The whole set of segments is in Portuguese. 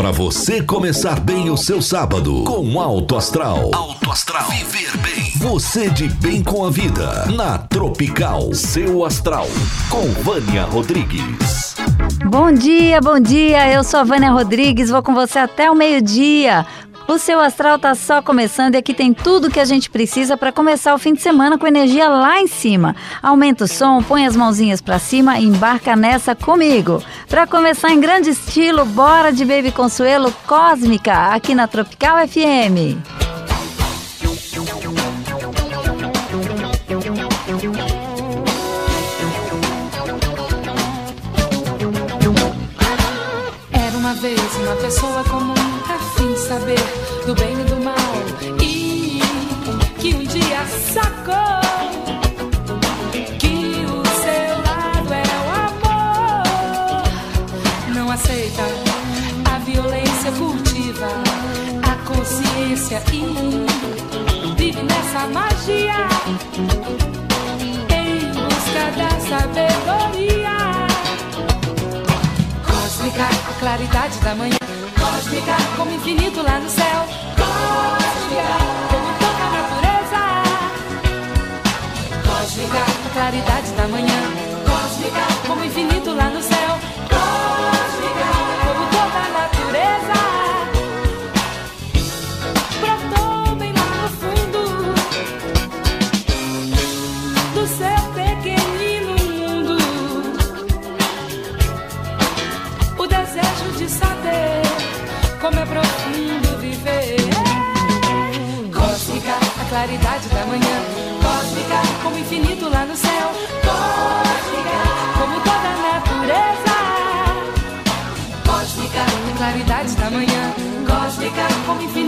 Para você começar bem o seu sábado com Alto Astral. Alto Astral. Viver bem. Você de bem com a vida. Na Tropical. Seu Astral. Com Vânia Rodrigues. Bom dia, bom dia. Eu sou a Vânia Rodrigues. Vou com você até o meio-dia o seu astral tá só começando e aqui tem tudo que a gente precisa para começar o fim de semana com energia lá em cima. Aumenta o som, põe as mãozinhas para cima e embarca nessa comigo. Para começar em grande estilo, bora de Baby Consuelo Cósmica aqui na Tropical FM. Era uma vez uma pessoa de do bem e do mal. E que um dia sacou que o seu lado é o amor. Não aceita a violência furtiva, a consciência e vive nessa magia em busca da sabedoria. Cósmica, a claridade da manhã cósmica, como infinito lá no céu. Cósmica, como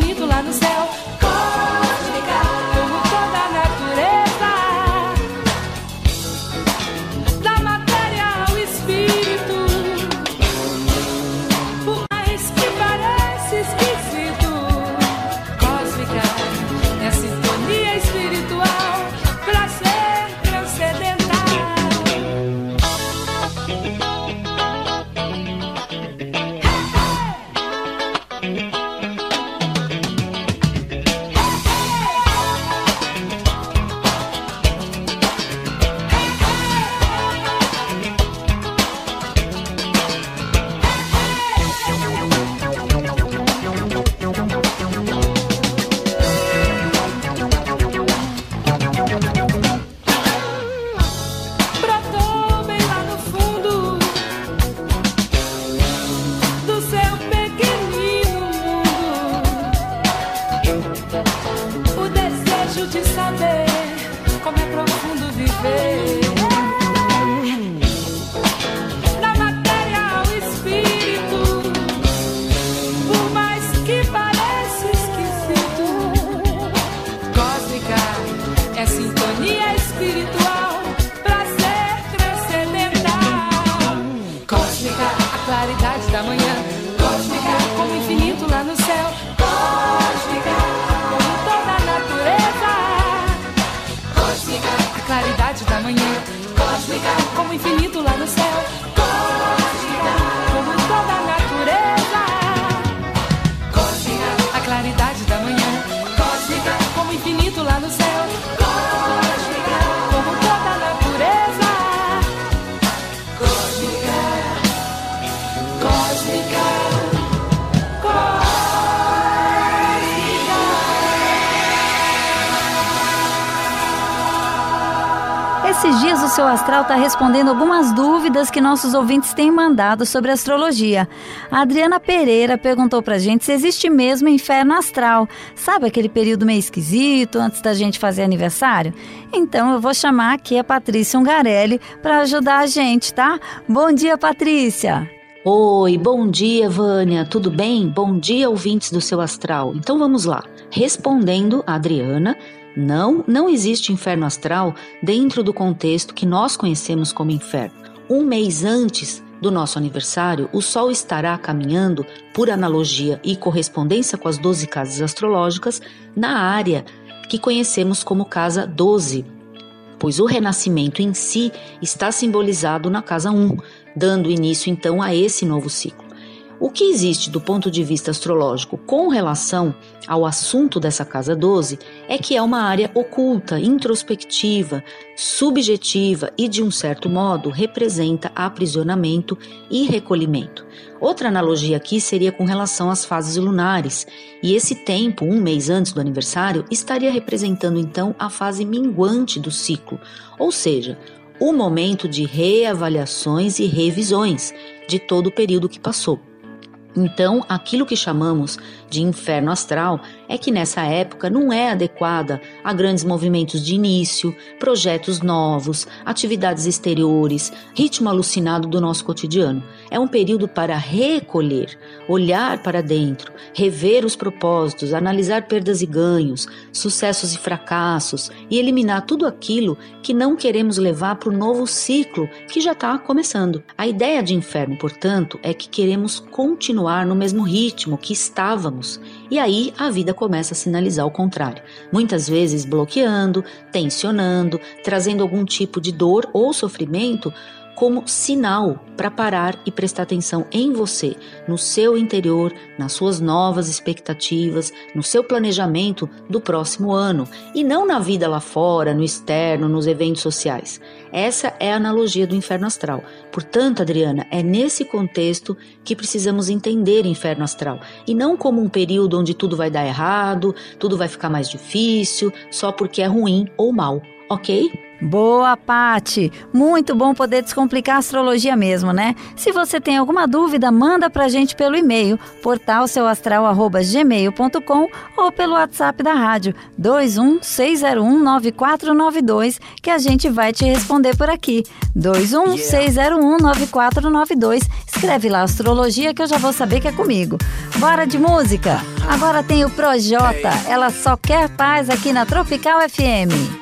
seu astral está respondendo algumas dúvidas que nossos ouvintes têm mandado sobre astrologia. A Adriana Pereira perguntou pra gente se existe mesmo inferno astral. Sabe aquele período meio esquisito antes da gente fazer aniversário? Então eu vou chamar aqui a Patrícia Ungarelli para ajudar a gente, tá? Bom dia, Patrícia! Oi, bom dia, Vânia. Tudo bem? Bom dia, ouvintes do seu astral. Então vamos lá. Respondendo a Adriana, não, não existe inferno astral dentro do contexto que nós conhecemos como inferno. Um mês antes do nosso aniversário, o Sol estará caminhando, por analogia e correspondência com as 12 casas astrológicas, na área que conhecemos como casa 12, pois o renascimento em si está simbolizado na casa 1, dando início então a esse novo ciclo. O que existe do ponto de vista astrológico com relação ao assunto dessa casa 12 é que é uma área oculta, introspectiva, subjetiva e, de um certo modo, representa aprisionamento e recolhimento. Outra analogia aqui seria com relação às fases lunares, e esse tempo, um mês antes do aniversário, estaria representando então a fase minguante do ciclo, ou seja, o momento de reavaliações e revisões de todo o período que passou. Então, aquilo que chamamos de inferno astral é que nessa época não é adequada a grandes movimentos de início, projetos novos, atividades exteriores, ritmo alucinado do nosso cotidiano. É um período para recolher, olhar para dentro, rever os propósitos, analisar perdas e ganhos, sucessos e fracassos e eliminar tudo aquilo que não queremos levar para o novo ciclo que já está começando. A ideia de inferno, portanto, é que queremos continuar no mesmo ritmo que estávamos e aí a vida começa a sinalizar o contrário. Muitas vezes bloqueando, tensionando, trazendo algum tipo de dor ou sofrimento como sinal para parar e prestar atenção em você, no seu interior, nas suas novas expectativas, no seu planejamento do próximo ano e não na vida lá fora, no externo, nos eventos sociais. Essa é a analogia do inferno astral. Portanto, Adriana, é nesse contexto que precisamos entender inferno astral e não como um período onde tudo vai dar errado, tudo vai ficar mais difícil, só porque é ruim ou mal, ok? Boa, Pati! Muito bom poder descomplicar a astrologia mesmo, né? Se você tem alguma dúvida, manda pra gente pelo e-mail portalseuastral@gmail.com ou pelo WhatsApp da rádio 216019492 que a gente vai te responder por aqui. 216019492. Escreve lá astrologia que eu já vou saber que é comigo. Bora de música. Agora tem o Projota. Ela só quer paz aqui na Tropical FM.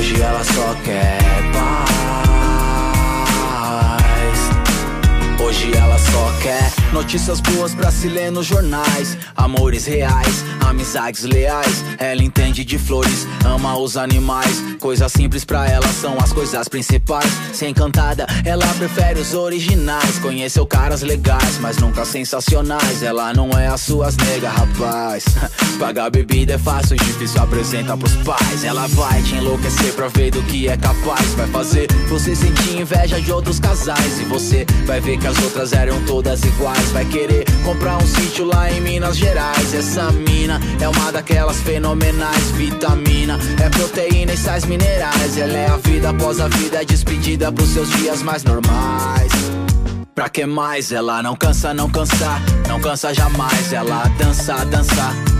Hoje ela só quer paz. Hoje ela só quer notícias boas pra se ler nos jornais. Amores reais, amizades leais. Ela entende de flores, ama os animais. Coisas simples pra ela são as coisas principais. Se encantada, ela prefere os originais. Conheceu caras legais, mas nunca sensacionais. Ela não é as suas nega, rapaz. Pagar bebida é fácil, difícil apresenta pros pais. Ela vai te enlouquecer pra ver do que é capaz. Vai fazer você sentir inveja de outros casais. E você vai ver que as outras eram todas iguais. Vai querer comprar um sítio lá em Minas Gerais. Essa mina é uma daquelas fenomenais. Vitamina é proteína e sais minerais. Ela é a vida após a vida, é despedida pros seus dias mais normais. Pra que mais? Ela não cansa, não cansa, não cansa jamais. Ela dança, dança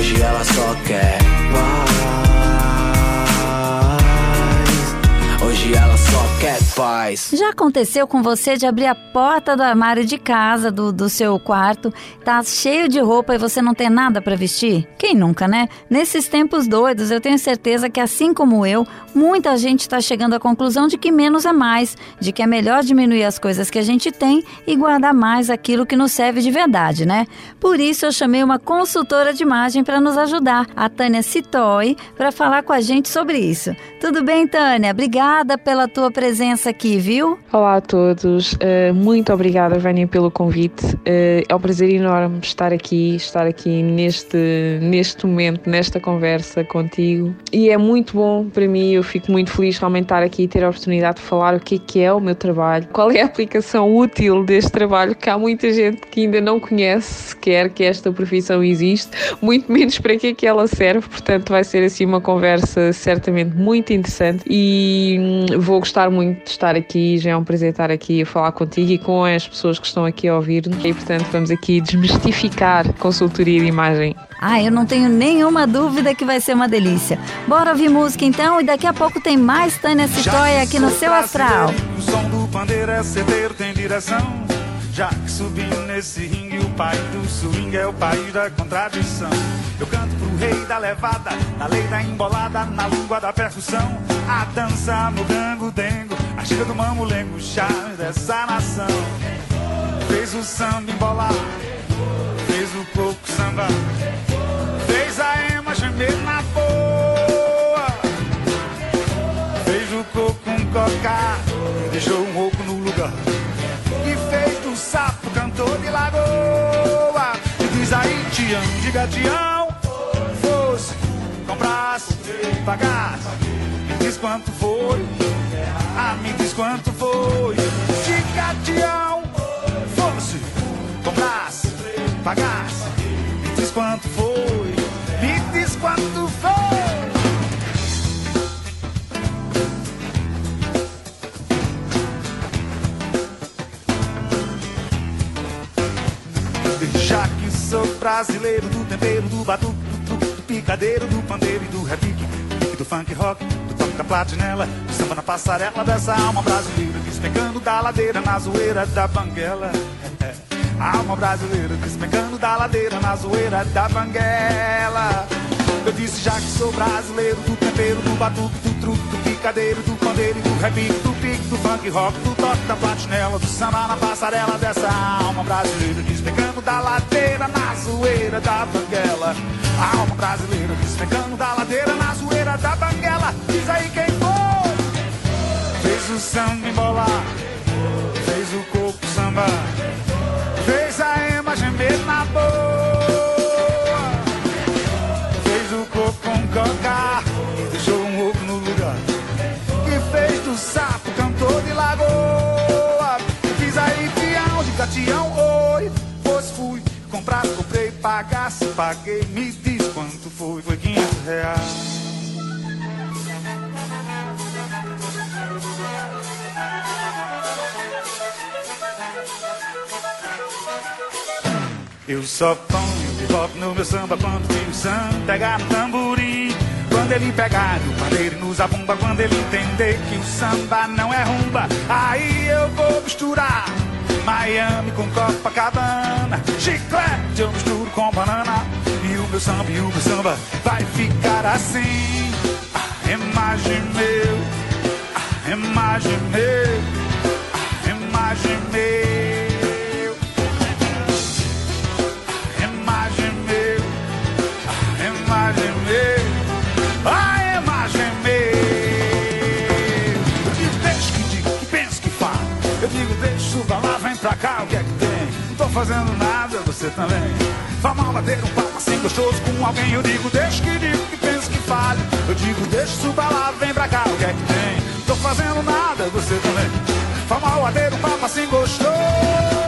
Hoje ela só quer paz. Hoje ela só quer paz. Já aconteceu com você de abrir a porta do armário de casa, do, do seu quarto, tá cheio de roupa e você não tem nada para vestir? Quem nunca, né? Nesses tempos doidos, eu tenho certeza que assim como eu, muita gente está chegando à conclusão de que menos é mais, de que é melhor diminuir as coisas que a gente tem e guardar mais aquilo que nos serve de verdade, né? Por isso eu chamei uma consultora de imagem para nos ajudar, a Tânia Citoy, para falar com a gente sobre isso. Tudo bem, Tânia? Obrigada pela tua presença aqui, viu? Olá a todos, uh, muito obrigada, Vânia, pelo convite. Uh, é um prazer enorme estar aqui, estar aqui neste, neste momento, nesta conversa contigo. E é muito bom para mim, eu fico muito feliz realmente estar aqui e ter a oportunidade de falar o que é, que é o meu trabalho, qual é a aplicação útil deste trabalho, que há muita gente que ainda não conhece sequer que esta profissão existe, muito menos para que é que ela serve, portanto vai ser assim uma conversa certamente muito interessante e hum, vou gostar muito de estar aqui, já é um prazer estar aqui a falar contigo e com as pessoas que estão aqui a ouvir-nos e portanto vamos aqui desmistificar consultoria de imagem. Ah, eu não tenho nenhuma dúvida que vai ser uma delícia. Bora ouvir música então e daqui a pouco tem mais Tânia Citóia aqui no seu astral. O som do pandeiro é certeiro, tem direção. Já que subi nesse ringue, o país do swing é o país da contradição. Eu canto pro rei da levada, na lei da embolada, na língua da percussão. A dança no gango dengo, a chega do mamulengo, charme dessa nação. Fez o samba embolar, fez o coco samba, fez a ema gemer na boa. Fez o coco um cocar, deixou um rouco no sapo cantor de lagoa. E diz aí, Tião, diga Tião, fosse, comprasse, pagasse. Me diz quanto foi, ah, me diz quanto foi. Do tempero, do batuque, do do picadeiro, do pandeiro e do repique, pique, do funk rock, do toque da platinela, do samba na passarela dessa alma brasileira, despencando da ladeira na zoeira da banguela. Alma brasileira, despencando da ladeira na zoeira da banguela. Eu disse já que sou brasileiro do tempero, do batuque, do truque, do picadeiro, do pandeiro e do repique, do pique, do funk rock, do toque da platinela, do samba na passarela dessa alma brasileira, despegando da ladeira na zoeira da banguela. Alma brasileira, despegando da ladeira na zoeira da banguela. Diz aí quem foi? Fez o samba embolar, fez o coco samba, fez a ema gemer na boa. Gatião, oi. Pois fui, comprar, comprei, pagasse, paguei. Me diz quanto foi, foi 500 reais. Eu só ponho bebop no meu samba quando o samba pegar no tamborim. Quando ele pegar no pandeiro nos abumba, quando ele entender que o samba não é rumba, aí eu vou misturar Miami com Copacabana, chiclete eu misturo com banana. E o meu samba e o meu samba vai ficar assim. A imagem meu, a imagem meu, fazendo nada, você também. Vá mal bater um papo assim gostoso com alguém. Eu digo, deixa que diga, que pensa que fale. Eu digo, deixa, suba lá, vem pra cá, o que é que tem? Tô fazendo nada, você também. Vá mal bater um papo assim gostoso.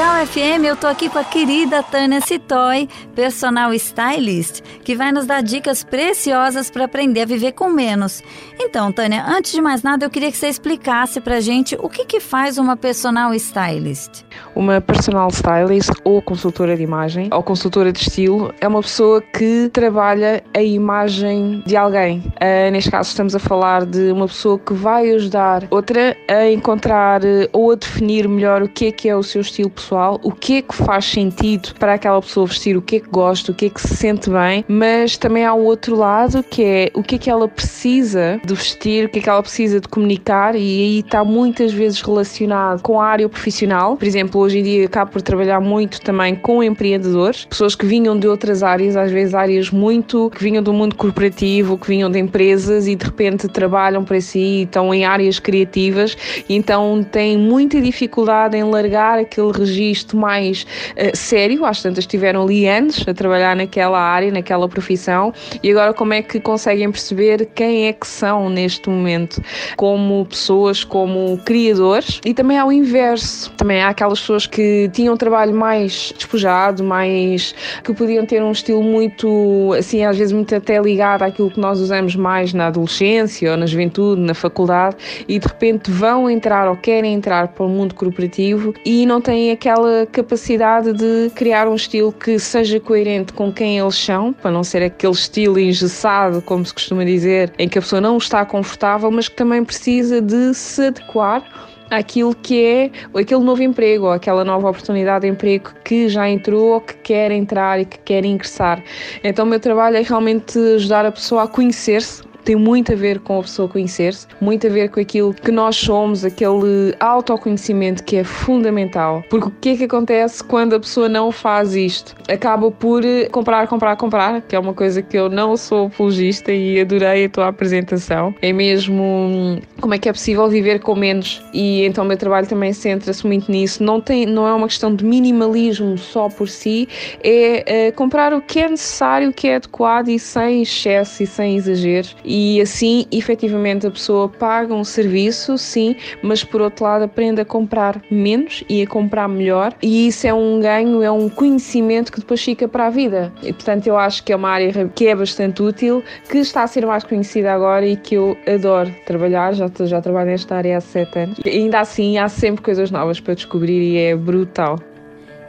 Tropical FM, eu tô aqui com a querida Tânia Citoy, personal stylist, que vai nos dar dicas preciosas para aprender a viver com menos. Então, Tânia, antes de mais nada, eu queria que você explicasse pra gente o que, que faz uma personal stylist. Uma personal stylist ou consultora de imagem ou consultora de estilo é uma pessoa que trabalha a imagem de alguém. Uh, neste caso, estamos a falar de uma pessoa que vai ajudar outra a encontrar uh, ou a definir melhor o que é que é o seu estilo pessoal, o que é que faz sentido para aquela pessoa vestir, o que é que gosta, o que é que se sente bem, mas também há o outro lado que é o que é que ela precisa de vestir, o que é que ela precisa de comunicar e aí está muitas vezes relacionado com a área profissional. Por exemplo, hoje em dia acabo por trabalhar muito também com empreendedores, pessoas que vinham de outras áreas, às vezes áreas muito que vinham do mundo corporativo, que vinham de empresas e de repente trabalham para si estão em áreas criativas então têm muita dificuldade em largar aquele registro mais uh, sério. Às tantas estiveram ali anos a trabalhar naquela área, naquela profissão e agora como é que conseguem perceber quem é que são neste momento como pessoas, como criadores e também ao inverso. Também há aquelas pessoas que tinham um trabalho mais despojado, mais que podiam ter um estilo muito assim, às vezes muito até ligado àquilo que nós usamos mais na adolescência ou na juventude, na faculdade, e de repente vão entrar ou querem entrar para o mundo corporativo e não têm aquela capacidade de criar um estilo que seja coerente com quem eles são, para não ser aquele estilo engessado, como se costuma dizer, em que a pessoa não está confortável, mas que também precisa de se adequar aquilo que é aquele novo emprego ou aquela nova oportunidade de emprego que já entrou ou que quer entrar e que quer ingressar. Então o meu trabalho é realmente ajudar a pessoa a conhecer-se tem muito a ver com a pessoa conhecer-se, muito a ver com aquilo que nós somos, aquele autoconhecimento que é fundamental. Porque o que é que acontece quando a pessoa não faz isto? Acaba por comprar, comprar, comprar, que é uma coisa que eu não sou apologista e adorei a tua apresentação. É mesmo hum, como é que é possível viver com menos e então o meu trabalho também centra-se muito nisso. Não, tem, não é uma questão de minimalismo só por si, é, é comprar o que é necessário, o que é adequado e sem excesso e sem exageros e assim efetivamente a pessoa paga um serviço, sim, mas por outro lado aprende a comprar menos e a comprar melhor e isso é um ganho, é um conhecimento que depois fica para a vida. E portanto eu acho que é uma área que é bastante útil, que está a ser mais conhecida agora e que eu adoro trabalhar, já, já trabalho nesta área há sete anos. E ainda assim há sempre coisas novas para descobrir e é brutal.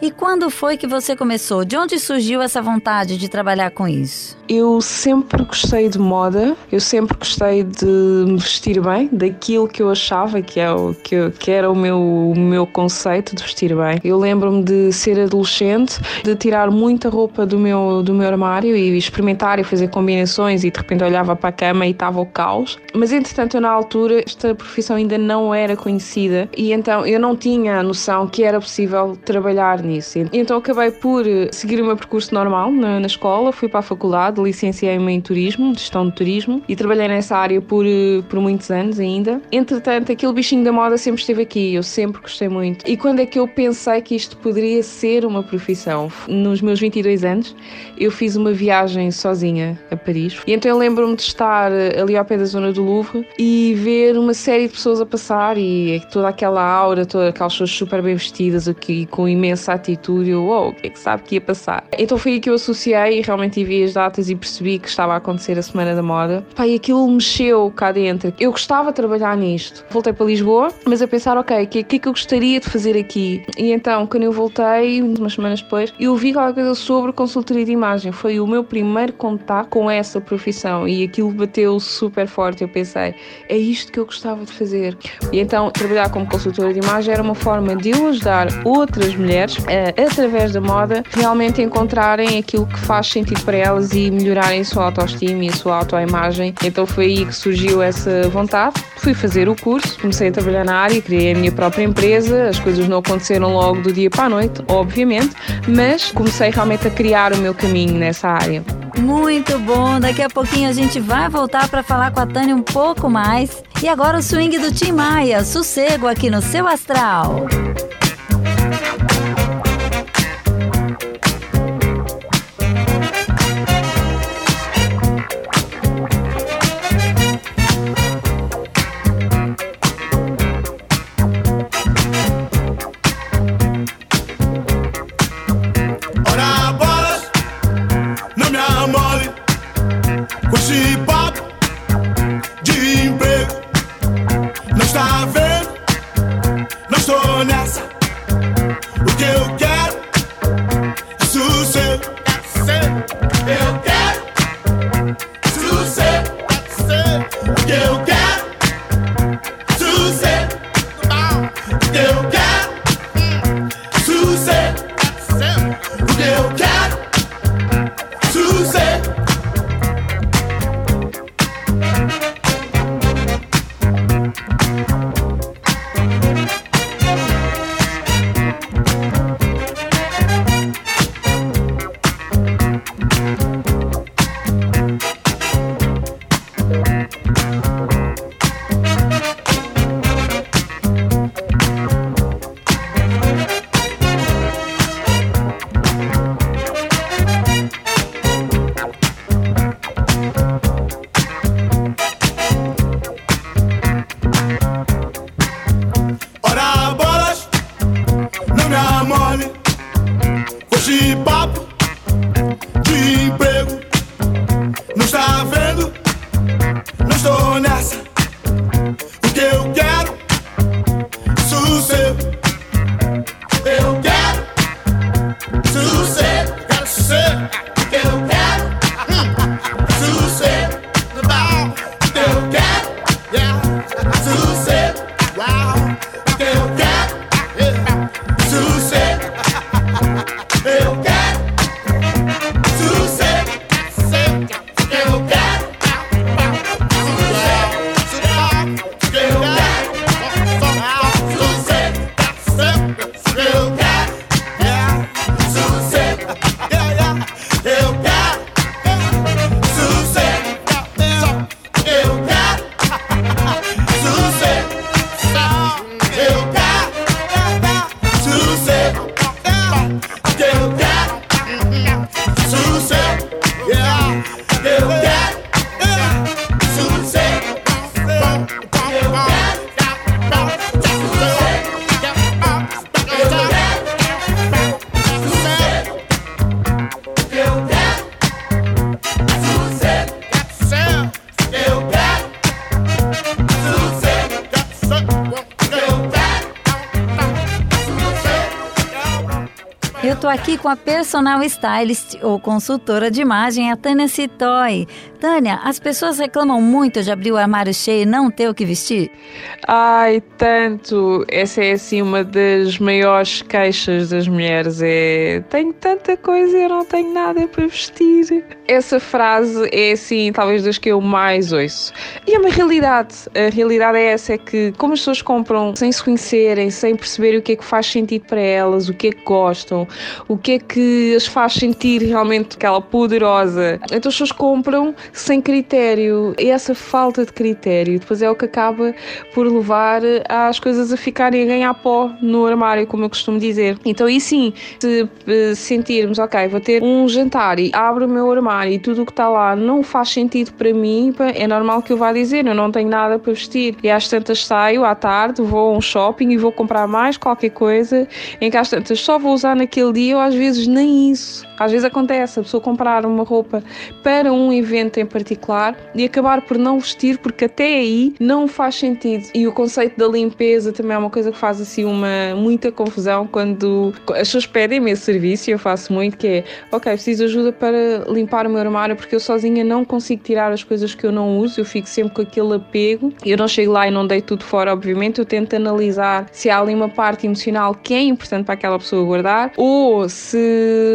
E quando foi que você começou? De onde surgiu essa vontade de trabalhar com isso? Eu sempre gostei de moda, eu sempre gostei de me vestir bem, daquilo que eu achava que, é o, que, que era o meu, o meu conceito de vestir bem. Eu lembro-me de ser adolescente, de tirar muita roupa do meu, do meu armário e experimentar e fazer combinações e de repente olhava para a cama e estava o caos. Mas entretanto, eu, na altura, esta profissão ainda não era conhecida e então eu não tinha a noção que era possível trabalhar nisso. Então acabei por seguir o meu percurso normal na, na escola, fui para a faculdade, licenciei-me em turismo, gestão de turismo e trabalhei nessa área por, eh, por muitos anos ainda. Entretanto, aquele bichinho da moda sempre esteve aqui, eu sempre gostei muito. E quando é que eu pensei que isto poderia ser uma profissão? Nos meus 22 anos, eu fiz uma viagem sozinha a Paris e então eu lembro-me de estar eh, ali ao pé da zona do Louvre e ver uma série de pessoas a passar e toda aquela aura, todas aquelas pessoas super bem vestidas aqui com imensa atitude, eu, wow, o que é que sabe que ia passar? Então foi aí que eu associei realmente vi as datas e percebi que estava a acontecer a Semana da Moda. Pá, e aquilo mexeu cá dentro. Eu gostava de trabalhar nisto. Voltei para Lisboa, mas a pensar, ok, o que, que é que eu gostaria de fazer aqui? E então, quando eu voltei, umas semanas depois, eu vi qualquer coisa sobre consultoria de imagem. Foi o meu primeiro contato com essa profissão e aquilo bateu super forte. Eu pensei, é isto que eu gostava de fazer. E então, trabalhar como consultora de imagem era uma forma de eu ajudar outras mulheres através da moda, realmente encontrarem aquilo que faz sentido para elas e melhorarem a sua autoestima e a sua autoimagem. Então foi aí que surgiu essa vontade. Fui fazer o curso, comecei a trabalhar na área, criei a minha própria empresa. As coisas não aconteceram logo do dia para a noite, obviamente, mas comecei realmente a criar o meu caminho nessa área. Muito bom! Daqui a pouquinho a gente vai voltar para falar com a Tânia um pouco mais. E agora o swing do Tim Maia, sossego aqui no seu astral. Aqui com a personal stylist ou consultora de imagem, a Tânia Citoy. Tânia, as pessoas reclamam muito de abrir o armário cheio e não ter o que vestir? Ai, tanto. Essa é assim uma das maiores queixas das mulheres. É tenho tanta coisa e eu não tenho nada para vestir. Essa frase é assim, talvez das que eu mais ouço. E é uma realidade. A realidade é essa: é que como as pessoas compram sem se conhecerem, sem perceber o que é que faz sentido para elas, o que é que gostam, o que é que as faz sentir realmente aquela poderosa. Então as pessoas compram sem critério. E essa falta de critério depois é o que acaba por levar as coisas a ficarem a ganhar pó no armário, como eu costumo dizer. Então, e sim, se eh, sentirmos, ok, vou ter um jantar e abro o meu armário e tudo o que está lá não faz sentido para mim, é normal que eu vá dizer, eu não tenho nada para vestir. E às tantas saio à tarde, vou a um shopping e vou comprar mais qualquer coisa, em que às tantas só vou usar naquele dia ou às vezes nem isso. Às vezes acontece a pessoa comprar uma roupa para um evento em particular e acabar por não vestir porque até aí não faz sentido. E o conceito da limpeza também é uma coisa que faz assim uma muita confusão quando as pessoas pedem-me esse serviço e eu faço muito que é, ok, preciso de ajuda para limpar o meu armário porque eu sozinha não consigo tirar as coisas que eu não uso, eu fico sempre com aquele apego. Eu não chego lá e não dei tudo fora, obviamente, eu tento analisar se há ali uma parte emocional que é importante para aquela pessoa guardar ou se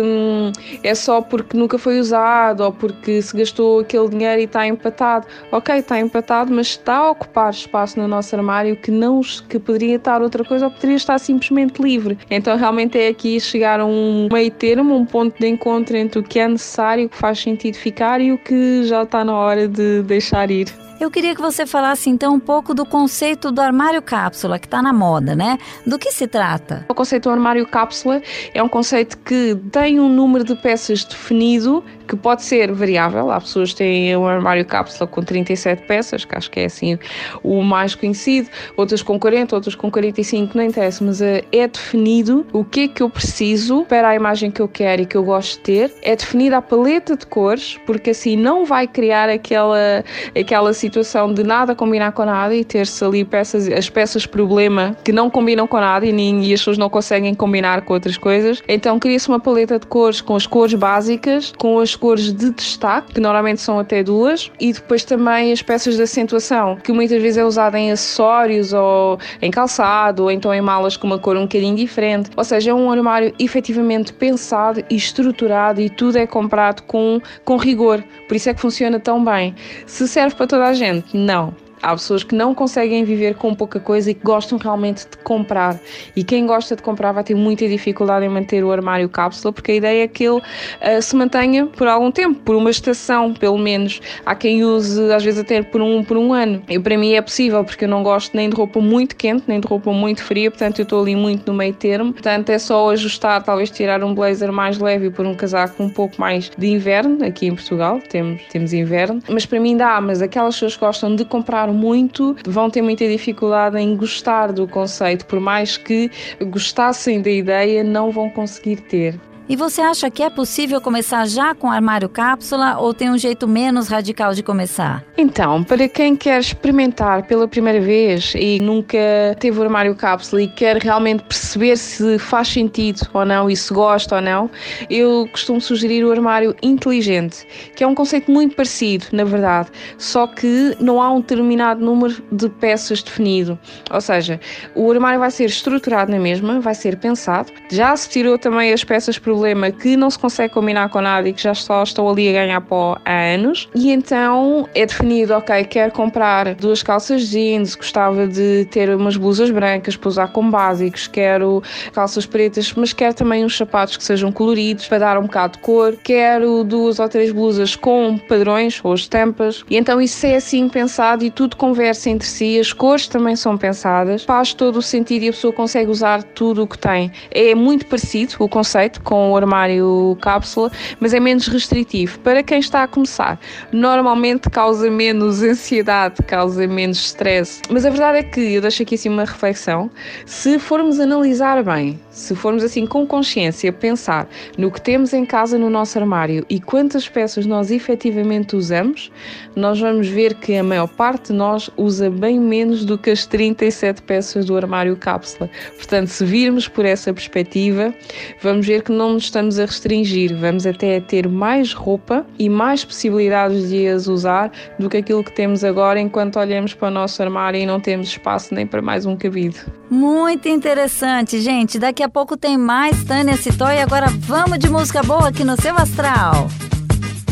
hum, é só porque nunca foi usado ou porque se gastou aquele dinheiro e está empatado. Ok, está empatado, mas está a ocupar espaço no nosso armário que não que poderia estar outra coisa ou poderia estar simplesmente livre. Então realmente é aqui chegar a um meio termo, um ponto de encontro entre o que é necessário, o que faz sentido ficar e o que já está na hora de deixar ir. Eu queria que você falasse então um pouco do conceito do armário cápsula, que está na moda, né? Do que se trata? O conceito do armário cápsula é um conceito que tem um número de peças definido que pode ser variável. Há pessoas que têm um armário cápsula com 37 peças, que acho que é assim o mais conhecido, outras com 40, outras com 45, não interessa, mas é definido o que é que eu preciso para a imagem que eu quero e que eu gosto de ter. É definida a paleta de cores, porque assim não vai criar aquela, aquela situação de nada combinar com nada e ter-se ali peças, as peças problema que não combinam com nada e, nem, e as pessoas não conseguem combinar com outras coisas. Então cria-se uma paleta de cores com as cores básicas, com as cores de destaque, que normalmente são até duas, e depois também as peças de acentuação, que muitas vezes é usada em acessórios ou em calçado, ou então em malas com uma cor um bocadinho diferente. Ou seja, é um armário efetivamente pensado e estruturado e tudo é comprado com, com rigor. Por isso é que funciona tão bem. Se serve para toda a gente? Não. Há pessoas que não conseguem viver com pouca coisa e que gostam realmente de comprar. E quem gosta de comprar vai ter muita dificuldade em manter o armário cápsula, porque a ideia é que ele uh, se mantenha por algum tempo, por uma estação, pelo menos. Há quem use, às vezes, até por um, por um ano. E para mim é possível, porque eu não gosto nem de roupa muito quente, nem de roupa muito fria, portanto eu estou ali muito no meio termo. Portanto é só ajustar, talvez tirar um blazer mais leve e pôr um casaco um pouco mais de inverno. Aqui em Portugal temos, temos inverno. Mas para mim dá, mas aquelas pessoas que gostam de comprar muito, vão ter muita dificuldade em gostar do conceito, por mais que gostassem da ideia, não vão conseguir ter. E você acha que é possível começar já com armário cápsula ou tem um jeito menos radical de começar? Então, para quem quer experimentar pela primeira vez e nunca teve o armário cápsula e quer realmente perceber se faz sentido ou não e se gosta ou não, eu costumo sugerir o armário inteligente, que é um conceito muito parecido, na verdade, só que não há um determinado número de peças definido. Ou seja, o armário vai ser estruturado na mesma, vai ser pensado. Já se tirou também as peças por problema que não se consegue combinar com nada e que já só estão ali a ganhar pó há anos. E então é definido, ok, quero comprar duas calças jeans, gostava de ter umas blusas brancas para usar com básicos, quero calças pretas, mas quero também uns sapatos que sejam coloridos para dar um bocado de cor, quero duas ou três blusas com padrões ou estampas. E então isso é assim pensado e tudo conversa entre si, as cores também são pensadas, faz todo o sentido e a pessoa consegue usar tudo o que tem. É muito parecido o conceito com o armário cápsula, mas é menos restritivo. Para quem está a começar, normalmente causa menos ansiedade, causa menos stress. Mas a verdade é que eu deixo aqui assim uma reflexão. Se formos analisar bem, se formos assim com consciência pensar no que temos em casa no nosso armário e quantas peças nós efetivamente usamos, nós vamos ver que a maior parte de nós usa bem menos do que as 37 peças do armário cápsula. Portanto, se virmos por essa perspectiva, vamos ver que não nos estamos a restringir, vamos até ter mais roupa e mais possibilidades de as usar do que aquilo que temos agora enquanto olhamos para o nosso armário e não temos espaço nem para mais um cabido. Muito interessante, gente. Daqui a pouco tem mais Tânia Citó e agora vamos de música boa aqui no seu astral.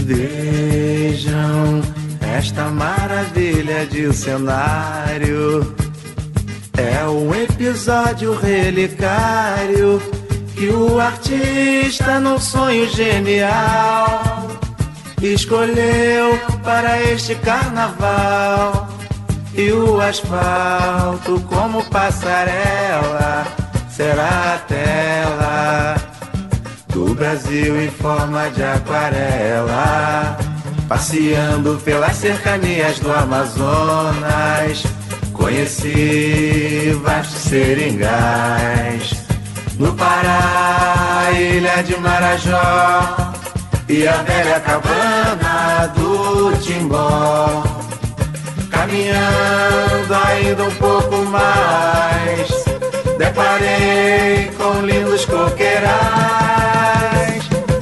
Vejam esta maravilha de cenário. É um episódio relicário que o artista, num sonho genial, escolheu para este carnaval. E o asfalto, como passarela, será a tela do Brasil em forma de aquarela. Passeando pelas cercanias do Amazonas, conheci vastos seringais no Pará, ilha de Marajó e a velha cabana do Timbó. Caminhando ainda um pouco mais, deparei com lindos coqueirais.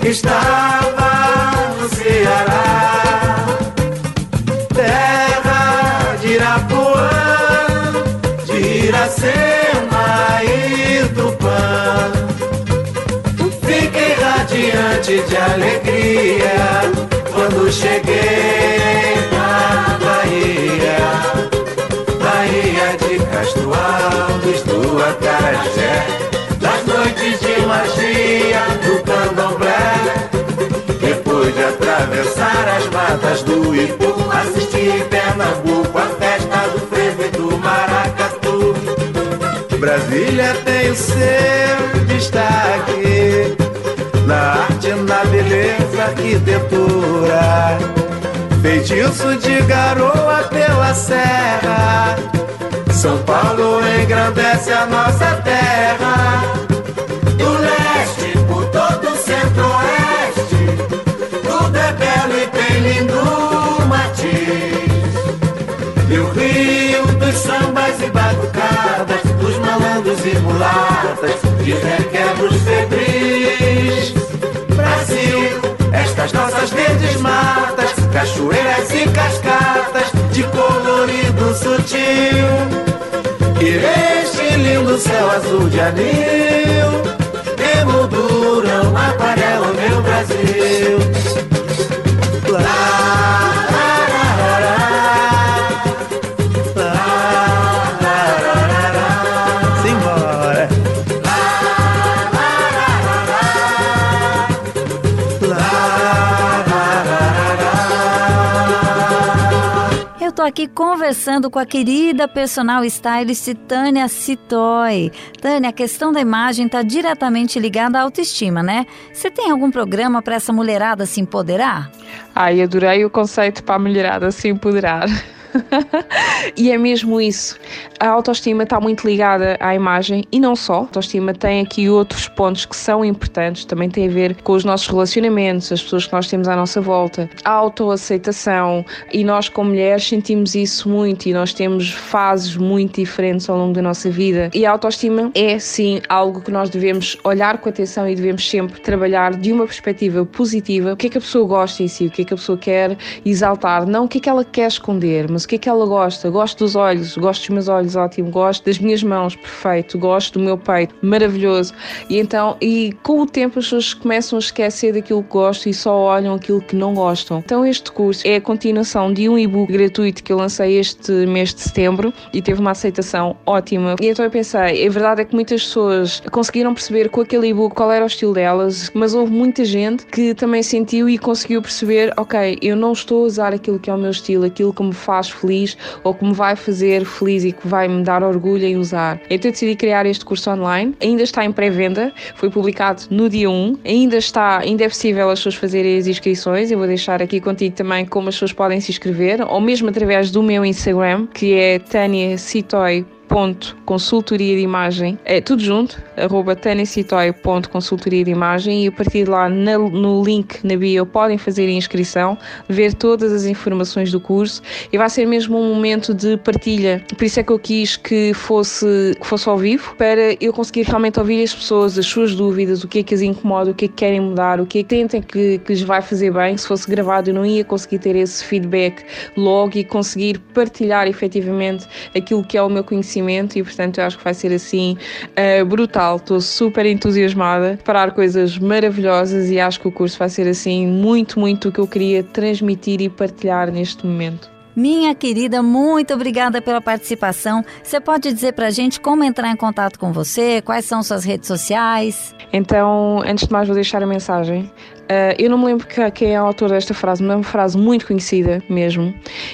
Estava de alegria quando cheguei na Bahia, Bahia de Castro Alves, do Acarajé, das noites de magia do candomblé. Depois de atravessar as matas do Ipu, assisti em Pernambuco a festa do frevo e do maracatu. Brasília tem o seu destaque na arte, na beleza, arquitetura. Feitiço de garoa pela serra. São Paulo engrandece a nossa terra. Do leste por todo o centro-oeste. Tudo é belo e tem lindo matiz. E o rio dos sambas e batucadas, dos malandros e mulatas, de requebros febris. Das nossas verdes matas, cachoeiras e cascatas de colorido sutil. E este lindo céu azul de anil emolduram, aparelam meu Brasil. Aqui conversando com a querida personal stylist Tânia Citoy. Tânia, a questão da imagem tá diretamente ligada à autoestima, né? Você tem algum programa para essa mulherada se empoderar? Ai, adorei o conceito para a mulherada se empoderar. e é mesmo isso. A autoestima está muito ligada à imagem e não só. A autoestima tem aqui outros pontos que são importantes, também tem a ver com os nossos relacionamentos, as pessoas que nós temos à nossa volta, a autoaceitação. E nós, como mulheres, sentimos isso muito e nós temos fases muito diferentes ao longo da nossa vida. E a autoestima é, sim, algo que nós devemos olhar com atenção e devemos sempre trabalhar de uma perspectiva positiva. O que é que a pessoa gosta em si, o que é que a pessoa quer exaltar, não o que é que ela quer esconder, mas o que é que ela gosta. Gosto dos olhos, gosto dos meus olhos, ótimo. Gosto das minhas mãos, perfeito. Gosto do meu peito, maravilhoso. E então, e com o tempo as pessoas começam a esquecer daquilo que gostam e só olham aquilo que não gostam. Então, este curso é a continuação de um e-book gratuito que eu lancei este mês de setembro e teve uma aceitação ótima. E então eu pensei, a verdade é que muitas pessoas conseguiram perceber com aquele e-book qual era o estilo delas, mas houve muita gente que também sentiu e conseguiu perceber, ok, eu não estou a usar aquilo que é o meu estilo, aquilo que me faz feliz ou que me vai fazer feliz e que vai me dar orgulho em usar. Então eu decidi criar este curso online. Ainda está em pré-venda, foi publicado no dia 1. Ainda está, ainda é possível as pessoas fazerem as inscrições. Eu vou deixar aqui contigo também como as pessoas podem se inscrever, ou mesmo através do meu Instagram, que é Tânia Citoy ponto consultoria de imagem, é tudo junto, arroba ponto consultoria de imagem e a partir de lá na, no link na bio podem fazer a inscrição, ver todas as informações do curso e vai ser mesmo um momento de partilha. Por isso é que eu quis que fosse, que fosse ao vivo, para eu conseguir realmente ouvir as pessoas, as suas dúvidas, o que é que as incomoda, o que é que querem mudar, o que é que tentem que, que lhes vai fazer bem. Se fosse gravado eu não ia conseguir ter esse feedback logo e conseguir partilhar efetivamente aquilo que é o meu conhecimento e portanto eu acho que vai ser assim uh, brutal. Estou super entusiasmada para coisas maravilhosas e acho que o curso vai ser assim muito, muito o que eu queria transmitir e partilhar neste momento. Minha querida, muito obrigada pela participação. Você pode dizer pra gente como entrar em contato com você, quais são suas redes sociais? Então, antes de mais, vou deixar a mensagem. Uh, eu não me lembro que, quem é o autor desta frase, mas é uma frase muito conhecida mesmo.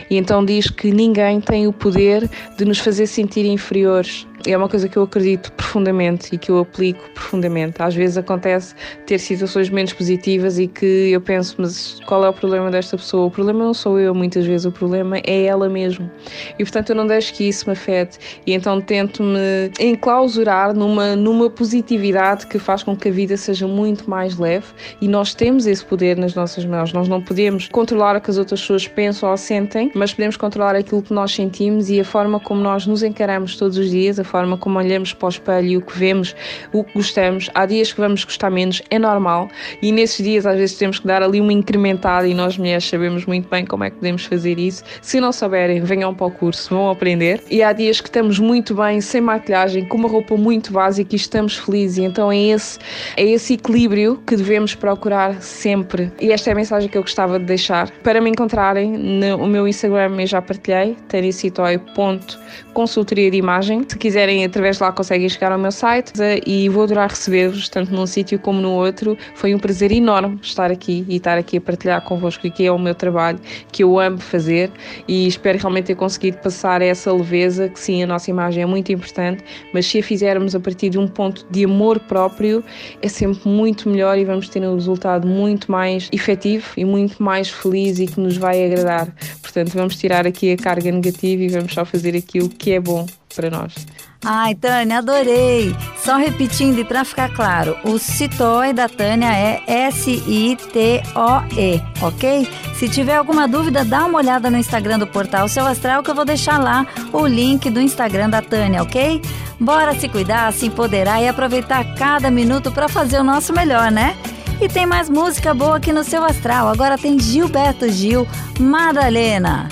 E então diz que ninguém tem o poder de nos fazer sentir inferiores. É uma coisa que eu acredito profundamente e que eu aplico profundamente. Às vezes acontece ter situações menos positivas e que eu penso, mas qual é o problema desta pessoa? O problema não sou eu, muitas vezes, o problema é ela mesmo. E portanto eu não deixo que isso me afete. E então tento-me enclausurar numa, numa positividade que faz com que a vida seja muito mais leve e nós temos esse poder nas nossas mãos. Nós não podemos controlar o que as outras pessoas pensam ou sentem, mas podemos controlar aquilo que nós sentimos e a forma como nós nos encaramos todos os dias, a forma como olhamos para o espelho o que vemos, o que gostamos. Há dias que vamos gostar menos, é normal. E nesses dias, às vezes, temos que dar ali uma incrementada e nós, mulheres, sabemos muito bem como é que podemos fazer isso. Se não souberem, venham para o curso, vão aprender. E há dias que estamos muito bem, sem maquilhagem, com uma roupa muito básica e estamos felizes. E então é esse, é esse equilíbrio que devemos procurar sempre. E esta é a mensagem que eu gostava de deixar. Para me encontrarem, no meu Instagram eu já partilhei, tericitoi.consultoria de imagem. Se quiserem, através de lá conseguem chegar ao meu site e vou adorar receber-vos, tanto num sítio como no outro. Foi um prazer enorme estar aqui e estar aqui a partilhar convosco que é o meu trabalho, que eu amo fazer e espero realmente ter conseguido passar essa leveza, que sim, a nossa imagem é muito importante, mas se a fizermos a partir de um ponto de amor próprio, é sempre muito melhor e vamos ter um resultado muito mais efetivo e muito mais feliz e que nos vai agradar. Portanto, vamos tirar aqui a carga negativa e vamos só fazer aquilo que é bom para. Ai, Tânia, adorei! Só repetindo e para ficar claro, o CITOE da Tânia é S-I-T-O-E, ok? Se tiver alguma dúvida, dá uma olhada no Instagram do Portal Seu Astral que eu vou deixar lá o link do Instagram da Tânia, ok? Bora se cuidar, se empoderar e aproveitar cada minuto para fazer o nosso melhor, né? E tem mais música boa aqui no Seu Astral. Agora tem Gilberto Gil, Madalena.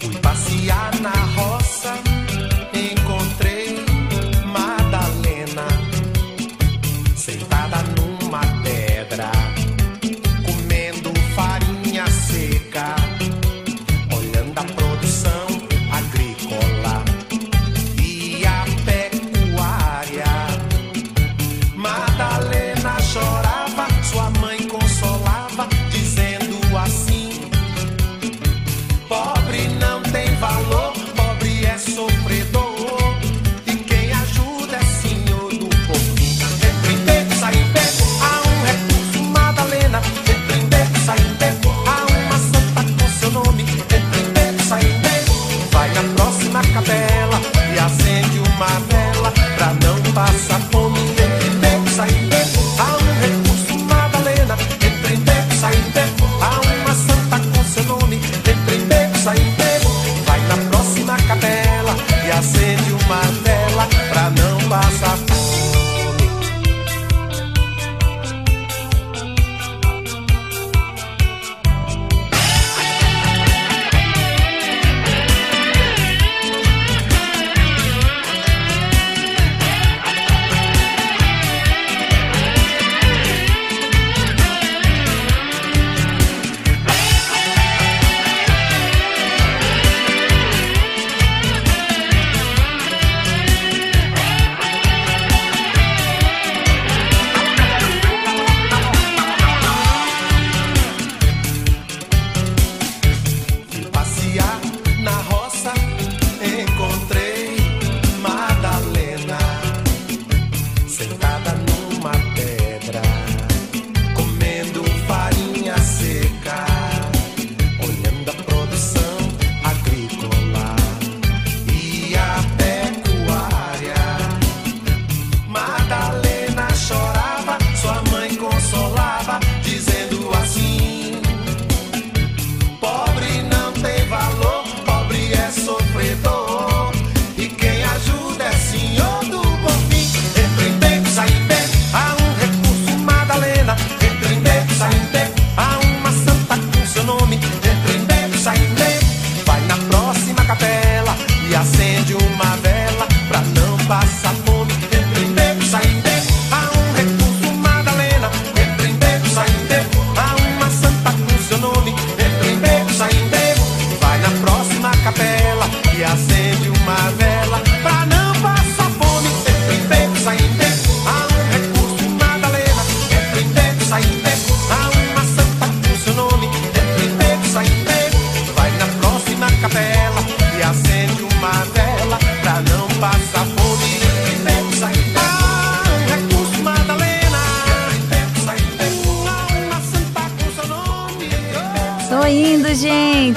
Fui passear na roda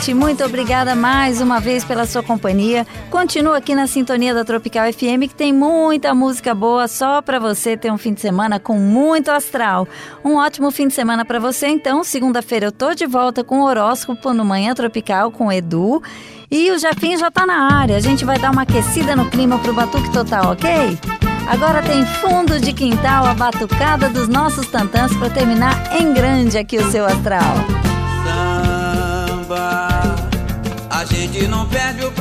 Muito obrigada mais uma vez pela sua companhia. Continua aqui na sintonia da Tropical FM que tem muita música boa só para você ter um fim de semana com muito astral. Um ótimo fim de semana para você. Então, segunda-feira eu tô de volta com o horóscopo no Manhã Tropical com Edu. E o Japim já tá na área. A gente vai dar uma aquecida no clima pro Batuque Total, ok? Agora tem fundo de quintal a batucada dos nossos tantãs para terminar em grande aqui o seu astral. Samba. A gente não perde o